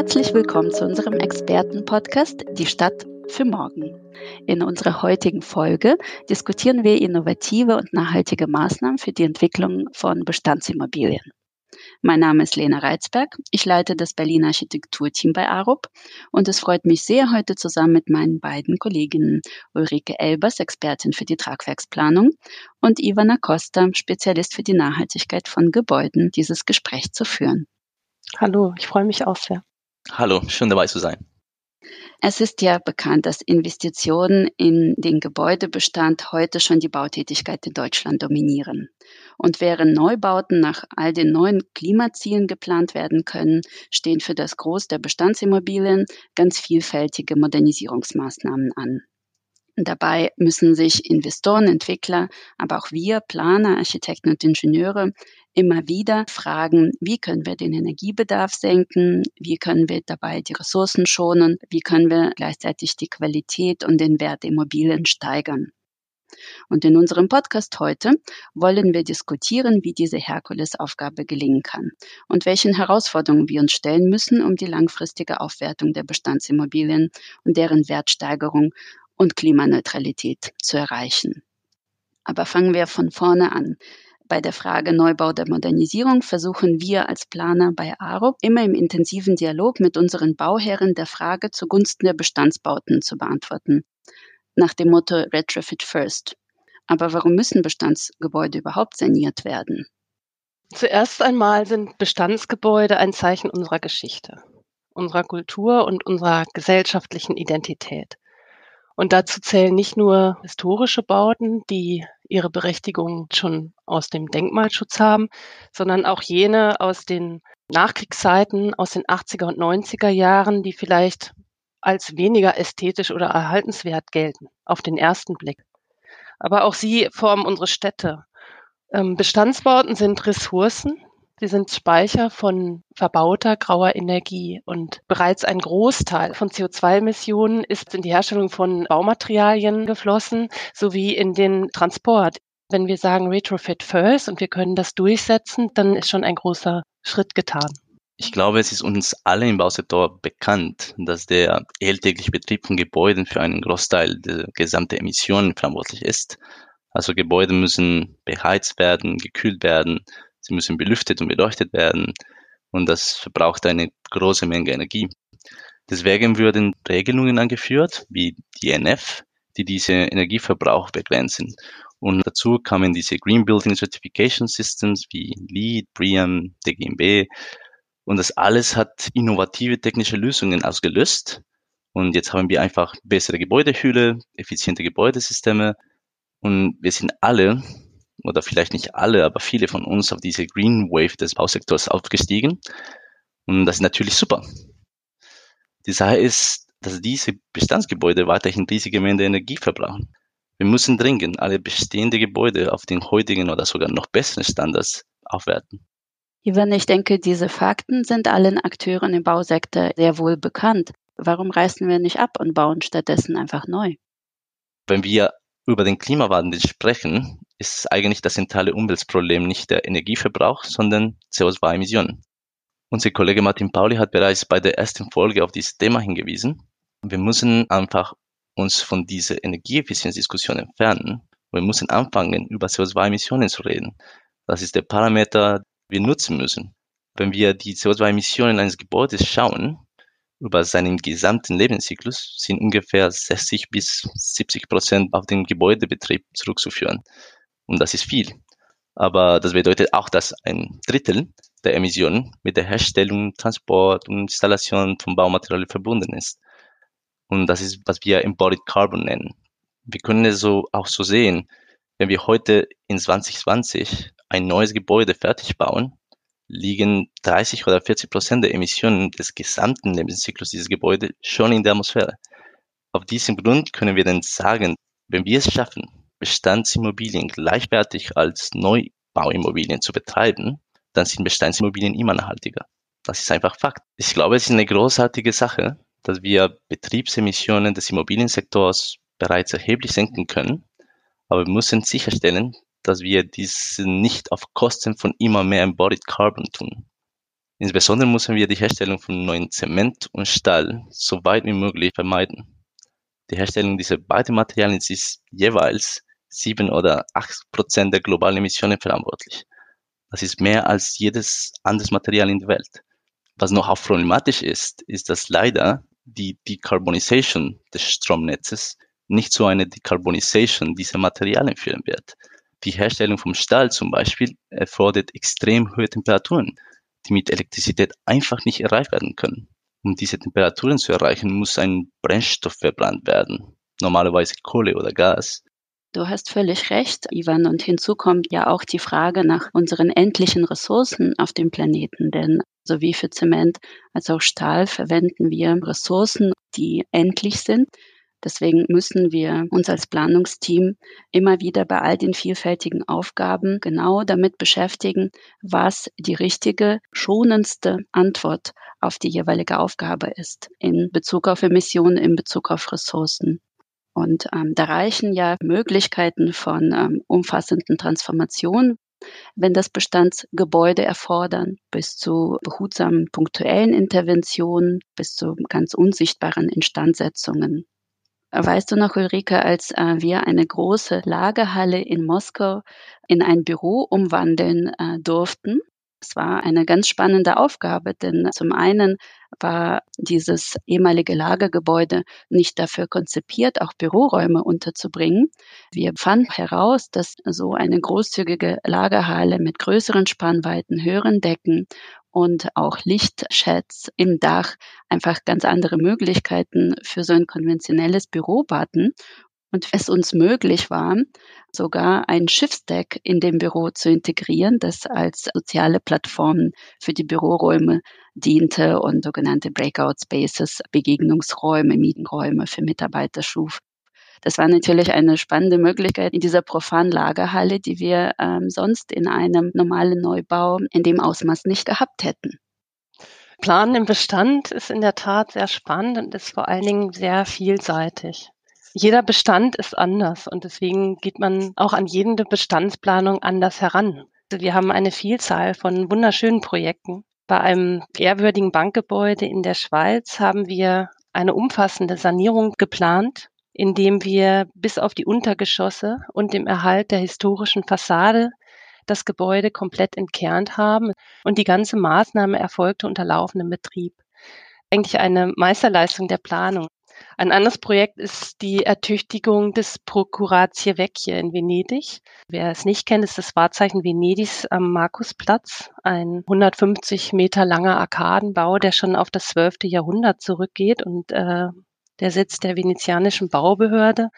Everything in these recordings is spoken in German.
Herzlich willkommen zu unserem Experten-Podcast Die Stadt für morgen. In unserer heutigen Folge diskutieren wir innovative und nachhaltige Maßnahmen für die Entwicklung von Bestandsimmobilien. Mein Name ist Lena Reitzberg. Ich leite das Berliner Architekturteam bei ARUP und es freut mich sehr, heute zusammen mit meinen beiden Kolleginnen Ulrike Elbers, Expertin für die Tragwerksplanung, und Ivana Costa, Spezialist für die Nachhaltigkeit von Gebäuden, dieses Gespräch zu führen. Hallo, ich freue mich auch sehr. Hallo, schön dabei zu sein. Es ist ja bekannt, dass Investitionen in den Gebäudebestand heute schon die Bautätigkeit in Deutschland dominieren. Und während Neubauten nach all den neuen Klimazielen geplant werden können, stehen für das Groß der Bestandsimmobilien ganz vielfältige Modernisierungsmaßnahmen an. Dabei müssen sich Investoren, Entwickler, aber auch wir, Planer, Architekten und Ingenieure immer wieder fragen, wie können wir den Energiebedarf senken, wie können wir dabei die Ressourcen schonen, wie können wir gleichzeitig die Qualität und den Wert der Immobilien steigern. Und in unserem Podcast heute wollen wir diskutieren, wie diese Herkulesaufgabe gelingen kann und welchen Herausforderungen wir uns stellen müssen, um die langfristige Aufwertung der Bestandsimmobilien und deren Wertsteigerung und Klimaneutralität zu erreichen. Aber fangen wir von vorne an. Bei der Frage Neubau der Modernisierung versuchen wir als Planer bei ARUP immer im intensiven Dialog mit unseren Bauherren der Frage zugunsten der Bestandsbauten zu beantworten. Nach dem Motto Retrofit First. Aber warum müssen Bestandsgebäude überhaupt saniert werden? Zuerst einmal sind Bestandsgebäude ein Zeichen unserer Geschichte, unserer Kultur und unserer gesellschaftlichen Identität. Und dazu zählen nicht nur historische Bauten, die ihre Berechtigung schon aus dem Denkmalschutz haben, sondern auch jene aus den Nachkriegszeiten, aus den 80er und 90er Jahren, die vielleicht als weniger ästhetisch oder erhaltenswert gelten, auf den ersten Blick. Aber auch sie formen unsere Städte. Ähm, Bestandsbauten sind Ressourcen, Sie sind Speicher von verbauter grauer Energie und bereits ein Großteil von CO2-Emissionen ist in die Herstellung von Baumaterialien geflossen sowie in den Transport. Wenn wir sagen Retrofit First und wir können das durchsetzen, dann ist schon ein großer Schritt getan. Ich glaube, es ist uns alle im Bausektor bekannt, dass der alltägliche Betrieb von Gebäuden für einen Großteil der gesamten Emissionen verantwortlich ist. Also Gebäude müssen beheizt werden, gekühlt werden, Sie müssen belüftet und beleuchtet werden und das verbraucht eine große Menge Energie. Deswegen würden Regelungen angeführt, wie die NF, die diese Energieverbrauch begrenzen. Und dazu kamen diese Green Building Certification Systems wie LEED, BREEAM, DGNB. Und das alles hat innovative technische Lösungen ausgelöst. Und jetzt haben wir einfach bessere Gebäudehülle, effiziente Gebäudesysteme. Und wir sind alle oder vielleicht nicht alle, aber viele von uns auf diese Green Wave des Bausektors aufgestiegen. Und das ist natürlich super. Die Sache ist, dass diese Bestandsgebäude weiterhin riesige Mengen Energie verbrauchen. Wir müssen dringend alle bestehenden Gebäude auf den heutigen oder sogar noch besseren Standards aufwerten. Ivan, ich denke, diese Fakten sind allen Akteuren im Bausektor sehr wohl bekannt. Warum reißen wir nicht ab und bauen stattdessen einfach neu? Wenn wir über den Klimawandel sprechen, ist eigentlich das zentrale Umweltproblem nicht der Energieverbrauch, sondern CO2-Emissionen. Unser Kollege Martin Pauli hat bereits bei der ersten Folge auf dieses Thema hingewiesen. Wir müssen einfach uns von dieser Energieeffizienzdiskussion entfernen. Wir müssen anfangen, über CO2-Emissionen zu reden. Das ist der Parameter, den wir nutzen müssen. Wenn wir die CO2-Emissionen eines Gebäudes schauen, über seinen gesamten Lebenszyklus sind ungefähr 60 bis 70 Prozent auf den Gebäudebetrieb zurückzuführen. Und das ist viel. Aber das bedeutet auch, dass ein Drittel der Emissionen mit der Herstellung, Transport und Installation von Baumaterialien verbunden ist. Und das ist, was wir Embodied Carbon nennen. Wir können es so auch so sehen, wenn wir heute in 2020 ein neues Gebäude fertig bauen, liegen 30 oder 40 Prozent der Emissionen des gesamten Lebenszyklus dieses Gebäudes schon in der Atmosphäre. Auf diesem Grund können wir dann sagen, wenn wir es schaffen, Bestandsimmobilien gleichwertig als Neubauimmobilien zu betreiben, dann sind Bestandsimmobilien immer nachhaltiger. Das ist einfach Fakt. Ich glaube, es ist eine großartige Sache, dass wir Betriebsemissionen des Immobiliensektors bereits erheblich senken können. Aber wir müssen sicherstellen, dass wir dies nicht auf Kosten von immer mehr Embodied Carbon tun. Insbesondere müssen wir die Herstellung von neuen Zement und Stahl so weit wie möglich vermeiden. Die Herstellung dieser beiden Materialien ist jeweils sieben oder acht Prozent der globalen Emissionen verantwortlich. Das ist mehr als jedes anderes Material in der Welt. Was noch auch problematisch ist, ist, dass leider die Decarbonisation des Stromnetzes nicht zu einer Decarbonisation dieser Materialien führen wird. Die Herstellung vom Stahl zum Beispiel erfordert extrem hohe Temperaturen die mit Elektrizität einfach nicht erreicht werden können. Um diese Temperaturen zu erreichen, muss ein Brennstoff verbrannt werden, normalerweise Kohle oder Gas. Du hast völlig recht, Ivan. Und hinzu kommt ja auch die Frage nach unseren endlichen Ressourcen auf dem Planeten. Denn sowie für Zement als auch Stahl verwenden wir Ressourcen, die endlich sind. Deswegen müssen wir uns als Planungsteam immer wieder bei all den vielfältigen Aufgaben genau damit beschäftigen, was die richtige, schonendste Antwort auf die jeweilige Aufgabe ist in Bezug auf Emissionen, in Bezug auf Ressourcen. Und ähm, da reichen ja Möglichkeiten von ähm, umfassenden Transformationen, wenn das Bestandsgebäude erfordern, bis zu behutsamen punktuellen Interventionen, bis zu ganz unsichtbaren Instandsetzungen. Weißt du noch, Ulrike, als äh, wir eine große Lagerhalle in Moskau in ein Büro umwandeln äh, durften? Es war eine ganz spannende Aufgabe, denn zum einen war dieses ehemalige Lagergebäude nicht dafür konzipiert, auch Büroräume unterzubringen. Wir fanden heraus, dass so eine großzügige Lagerhalle mit größeren Spannweiten, höheren Decken und auch Lichtschats im Dach einfach ganz andere Möglichkeiten für so ein konventionelles Büro baten und es uns möglich war, sogar ein Schiffsdeck in dem Büro zu integrieren, das als soziale Plattform für die Büroräume diente und sogenannte Breakout Spaces, Begegnungsräume, Mietenräume für Mitarbeiter schuf. Das war natürlich eine spannende Möglichkeit in dieser profanen Lagerhalle, die wir ähm, sonst in einem normalen Neubau in dem Ausmaß nicht gehabt hätten. Planen im Bestand ist in der Tat sehr spannend und ist vor allen Dingen sehr vielseitig. Jeder Bestand ist anders und deswegen geht man auch an jede Bestandsplanung anders heran. Wir haben eine Vielzahl von wunderschönen Projekten. Bei einem ehrwürdigen Bankgebäude in der Schweiz haben wir eine umfassende Sanierung geplant indem wir bis auf die Untergeschosse und dem Erhalt der historischen Fassade das Gebäude komplett entkernt haben und die ganze Maßnahme erfolgte unter laufendem Betrieb. Eigentlich eine Meisterleistung der Planung. Ein anderes Projekt ist die Ertüchtigung des Procuratie Vecchie in Venedig. Wer es nicht kennt, ist das Wahrzeichen Venedigs am Markusplatz, ein 150 Meter langer Arkadenbau, der schon auf das 12. Jahrhundert zurückgeht und äh, der Sitz der venezianischen Baubehörde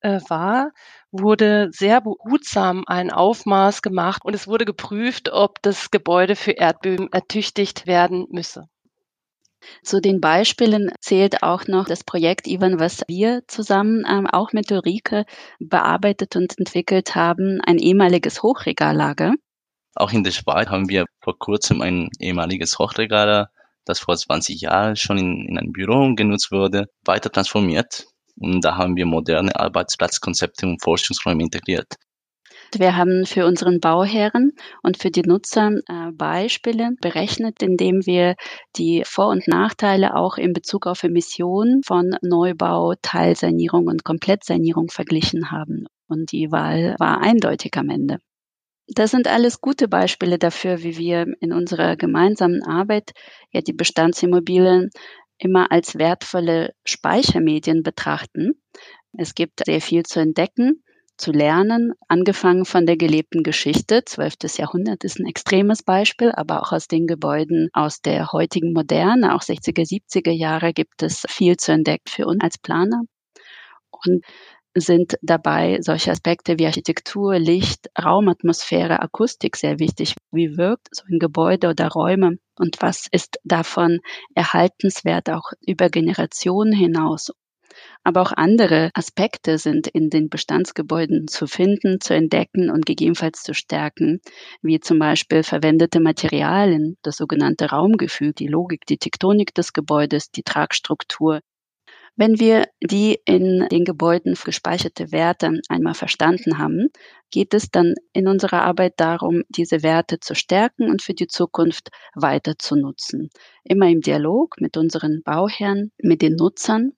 äh, war, wurde sehr behutsam ein Aufmaß gemacht und es wurde geprüft, ob das Gebäude für Erdbeben ertüchtigt werden müsse. Zu den Beispielen zählt auch noch das Projekt Ivan, was wir zusammen ähm, auch mit Ulrike bearbeitet und entwickelt haben, ein ehemaliges Hochregallager. Auch in der Schweiz haben wir vor kurzem ein ehemaliges Hochregallager das vor 20 Jahren schon in, in einem Büro genutzt wurde, weiter transformiert. Und da haben wir moderne Arbeitsplatzkonzepte und Forschungsräume integriert. Wir haben für unseren Bauherren und für die Nutzer äh, Beispiele berechnet, indem wir die Vor- und Nachteile auch in Bezug auf Emissionen von Neubau, Teilsanierung und Komplettsanierung verglichen haben. Und die Wahl war eindeutig am Ende. Das sind alles gute Beispiele dafür, wie wir in unserer gemeinsamen Arbeit ja die Bestandsimmobilien immer als wertvolle Speichermedien betrachten. Es gibt sehr viel zu entdecken, zu lernen, angefangen von der gelebten Geschichte. 12. Jahrhundert ist ein extremes Beispiel, aber auch aus den Gebäuden aus der heutigen Moderne, auch 60er, 70er Jahre gibt es viel zu entdecken für uns als Planer. Und sind dabei solche Aspekte wie Architektur, Licht, Raumatmosphäre, Akustik sehr wichtig. Wie wirkt so ein Gebäude oder Räume und was ist davon erhaltenswert auch über Generationen hinaus? Aber auch andere Aspekte sind in den Bestandsgebäuden zu finden, zu entdecken und gegebenenfalls zu stärken, wie zum Beispiel verwendete Materialien, das sogenannte Raumgefühl, die Logik, die Tektonik des Gebäudes, die Tragstruktur, Wenn wir die in den Gebäuden gespeicherte Werte einmal verstanden haben, geht es dann in unserer Arbeit darum, diese Werte zu stärken und für die Zukunft weiter zu nutzen. Immer im Dialog mit unseren Bauherren, mit den Nutzern.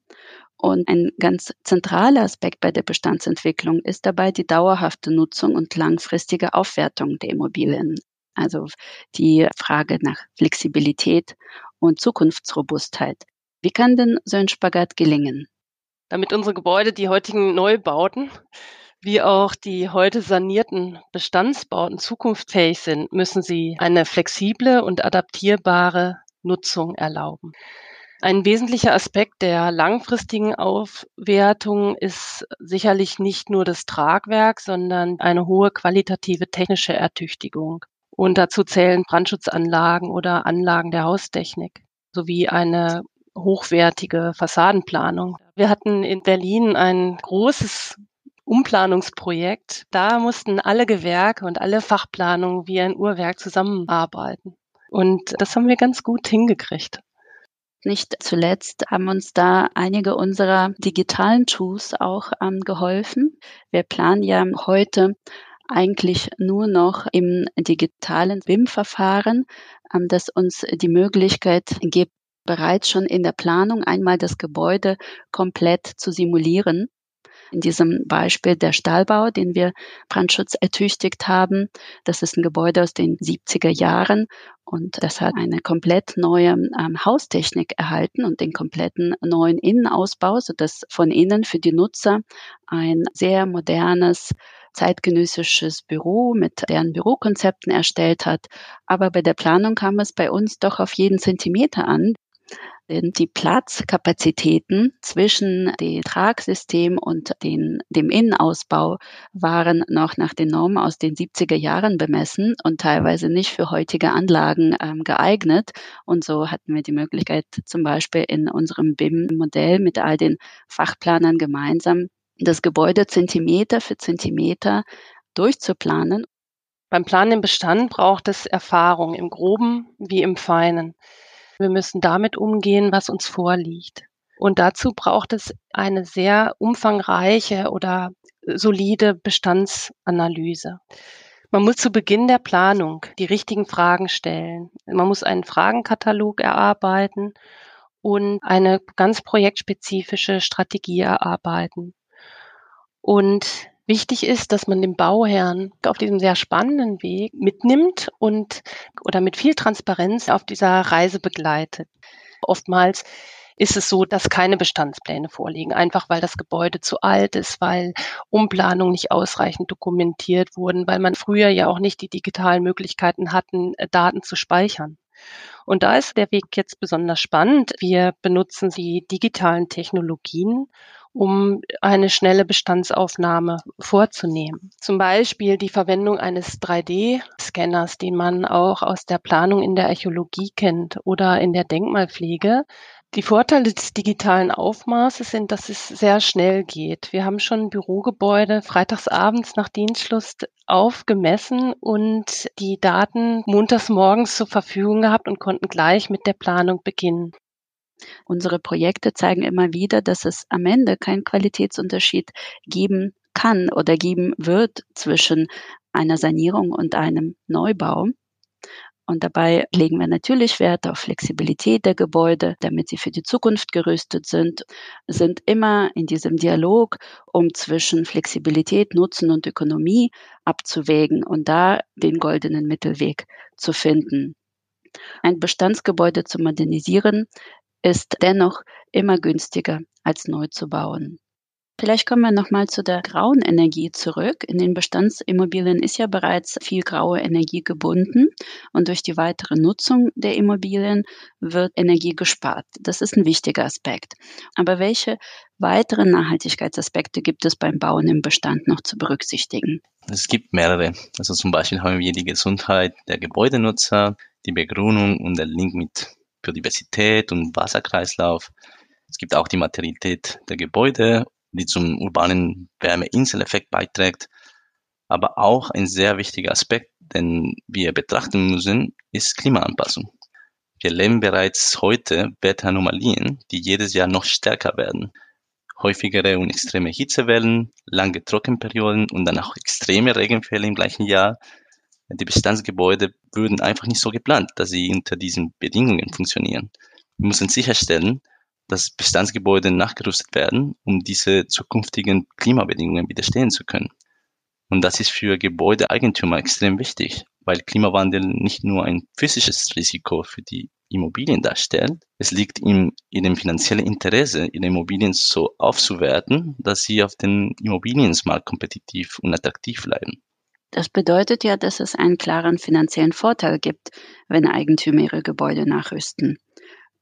Und ein ganz zentraler Aspekt bei der Bestandsentwicklung ist dabei die dauerhafte Nutzung und langfristige Aufwertung der Immobilien. Also die Frage nach Flexibilität und Zukunftsrobustheit. Wie kann denn so ein Spagat gelingen? Damit unsere Gebäude, die heutigen Neubauten, wie auch die heute sanierten Bestandsbauten zukunftsfähig sind, müssen sie eine flexible und adaptierbare Nutzung erlauben. Ein wesentlicher Aspekt der langfristigen Aufwertung ist sicherlich nicht nur das Tragwerk, sondern eine hohe qualitative technische Ertüchtigung. Und dazu zählen Brandschutzanlagen oder Anlagen der Haustechnik sowie eine hochwertige Fassadenplanung. Wir hatten in Berlin ein großes Umplanungsprojekt. Da mussten alle Gewerke und alle Fachplanungen wie ein Uhrwerk zusammenarbeiten. Und das haben wir ganz gut hingekriegt. Nicht zuletzt haben uns da einige unserer digitalen Tools auch ähm, geholfen. Wir planen ja heute eigentlich nur noch im digitalen BIM-Verfahren, ähm, das uns die Möglichkeit gibt, bereits schon in der Planung einmal das Gebäude komplett zu simulieren. In diesem Beispiel der Stahlbau, den wir Brandschutz ertüchtigt haben, das ist ein Gebäude aus den 70er Jahren und das hat eine komplett neue ähm, Haustechnik erhalten und den kompletten neuen Innenausbau, sodass von innen für die Nutzer ein sehr modernes zeitgenössisches Büro mit deren Bürokonzepten erstellt hat. Aber bei der Planung kam es bei uns doch auf jeden Zentimeter an die Platzkapazitäten zwischen dem Tragsystem und den, dem Innenausbau waren noch nach den Normen aus den 70er Jahren bemessen und teilweise nicht für heutige Anlagen ähm, geeignet. Und so hatten wir die Möglichkeit, zum Beispiel in unserem BIM-Modell mit all den Fachplanern gemeinsam das Gebäude Zentimeter für Zentimeter durchzuplanen. Beim Planen im Bestand braucht es Erfahrung im Groben wie im Feinen. Wir müssen damit umgehen, was uns vorliegt. Und dazu braucht es eine sehr umfangreiche oder solide Bestandsanalyse. Man muss zu Beginn der Planung die richtigen Fragen stellen. Man muss einen Fragenkatalog erarbeiten und eine ganz projektspezifische Strategie erarbeiten. Und Wichtig ist, dass man den Bauherrn auf diesem sehr spannenden Weg mitnimmt und oder mit viel Transparenz auf dieser Reise begleitet. Oftmals ist es so, dass keine Bestandspläne vorliegen, einfach weil das Gebäude zu alt ist, weil Umplanungen nicht ausreichend dokumentiert wurden, weil man früher ja auch nicht die digitalen Möglichkeiten hatten, äh, Daten zu speichern. Und da ist der Weg jetzt besonders spannend. Wir benutzen die digitalen Technologien um eine schnelle Bestandsaufnahme vorzunehmen. Zum Beispiel die Verwendung eines 3D-Scanners, den man auch aus der Planung in der Archäologie kennt oder in der Denkmalpflege. Die Vorteile des digitalen Aufmaßes sind, dass es sehr schnell geht. Wir haben schon Bürogebäude freitagsabends nach Dienstschluss aufgemessen und die Daten montags morgens zur Verfügung gehabt und konnten gleich mit der Planung beginnen. Unsere Projekte zeigen immer wieder, dass es am Ende keinen Qualitätsunterschied geben kann oder geben wird zwischen einer Sanierung und einem Neubau. Und dabei legen wir natürlich Wert auf Flexibilität der Gebäude, damit sie für die Zukunft gerüstet sind, sind immer in diesem Dialog, um zwischen Flexibilität, Nutzen und Ökonomie abzuwägen und da den goldenen Mittelweg zu finden. Ein Bestandsgebäude zu modernisieren ist dennoch immer günstiger als neu zu bauen. Vielleicht kommen wir nochmal zu der grauen Energie zurück. In den Bestandsimmobilien ist ja bereits viel graue Energie gebunden und durch die weitere Nutzung der Immobilien wird Energie gespart. Das ist ein wichtiger Aspekt. Aber welche weiteren Nachhaltigkeitsaspekte gibt es beim Bauen im Bestand noch zu berücksichtigen? Es gibt mehrere. Also zum Beispiel haben wir die Gesundheit der Gebäudenutzer, die Begrünung und der Link mit Biodiversität und Wasserkreislauf. Es gibt auch die Materialität der Gebäude, die zum urbanen Wärmeinseleffekt beiträgt. Aber auch ein sehr wichtiger Aspekt, den wir betrachten müssen, ist Klimaanpassung. Wir erleben bereits heute Wetteranomalien, die jedes Jahr noch stärker werden. Häufigere und extreme Hitzewellen, lange Trockenperioden und dann auch extreme Regenfälle im gleichen Jahr. Die Bestandsgebäude würden einfach nicht so geplant, dass sie unter diesen Bedingungen funktionieren. Wir müssen sicherstellen, dass Bestandsgebäude nachgerüstet werden, um diese zukünftigen Klimabedingungen widerstehen zu können. Und das ist für Gebäudeeigentümer extrem wichtig, weil Klimawandel nicht nur ein physisches Risiko für die Immobilien darstellt, es liegt in dem finanziellen Interesse, ihre Immobilien so aufzuwerten, dass sie auf den Immobilienmarkt kompetitiv und attraktiv bleiben. Das bedeutet ja, dass es einen klaren finanziellen Vorteil gibt, wenn Eigentümer ihre Gebäude nachrüsten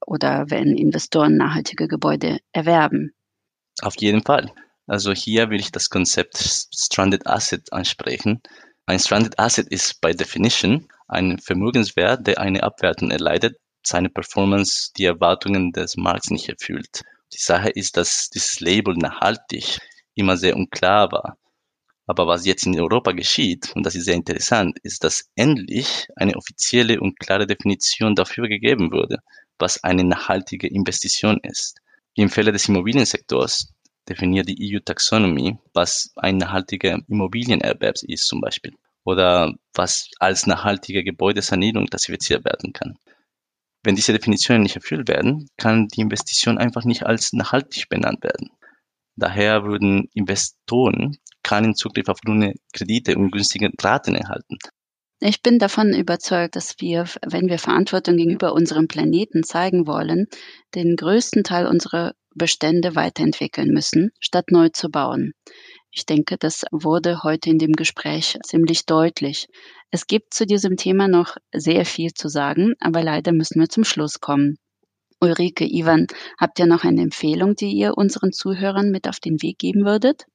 oder wenn Investoren nachhaltige Gebäude erwerben. Auf jeden Fall. Also hier will ich das Konzept Stranded Asset ansprechen. Ein Stranded Asset ist by definition ein Vermögenswert, der eine Abwertung erleidet, seine Performance die Erwartungen des Markts nicht erfüllt. Die Sache ist, dass dieses Label nachhaltig immer sehr unklar war. Aber was jetzt in Europa geschieht, und das ist sehr interessant, ist, dass endlich eine offizielle und klare Definition dafür gegeben wurde was eine nachhaltige Investition ist. Im Falle des Immobiliensektors definiert die EU-Taxonomie, was ein nachhaltiger Immobilienerwerb ist zum Beispiel oder was als nachhaltige Gebäudesanierung klassifiziert werden kann. Wenn diese Definitionen nicht erfüllt werden, kann die Investition einfach nicht als nachhaltig benannt werden. Daher würden Investoren keinen Zugriff auf grüne Kredite und günstige Raten erhalten. Ich bin davon überzeugt, dass wir, wenn wir Verantwortung gegenüber unserem Planeten zeigen wollen, den größten Teil unserer Bestände weiterentwickeln müssen, statt neu zu bauen. Ich denke, das wurde heute in dem Gespräch ziemlich deutlich. Es gibt zu diesem Thema noch sehr viel zu sagen, aber leider müssen wir zum Schluss kommen. Ulrike, Ivan, habt ihr noch eine Empfehlung, die ihr unseren Zuhörern mit auf den Weg geben würdet?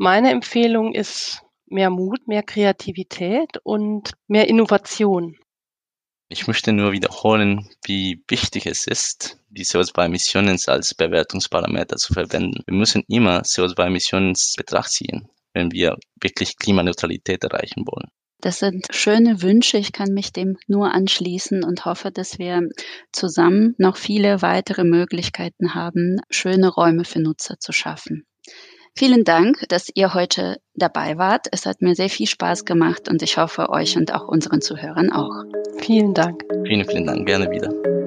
Meine Empfehlung ist mehr Mut, mehr Kreativität und mehr Innovation. Ich möchte nur wiederholen, wie wichtig es ist, die CO2-Emissionen als Bewertungsparameter zu verwenden. Wir müssen immer CO2-Emissionen in Betracht ziehen, wenn wir wirklich Klimaneutralität erreichen wollen. Das sind schöne Wünsche. Ich kann mich dem nur anschließen und hoffe, dass wir zusammen noch viele weitere Möglichkeiten haben, schöne Räume für Nutzer zu schaffen. Vielen Dank, dass ihr heute dabei wart. Es hat mir sehr viel Spaß gemacht und ich hoffe euch und auch unseren Zuhörern auch. Vielen Dank. Vielen, vielen Dank. Gerne wieder.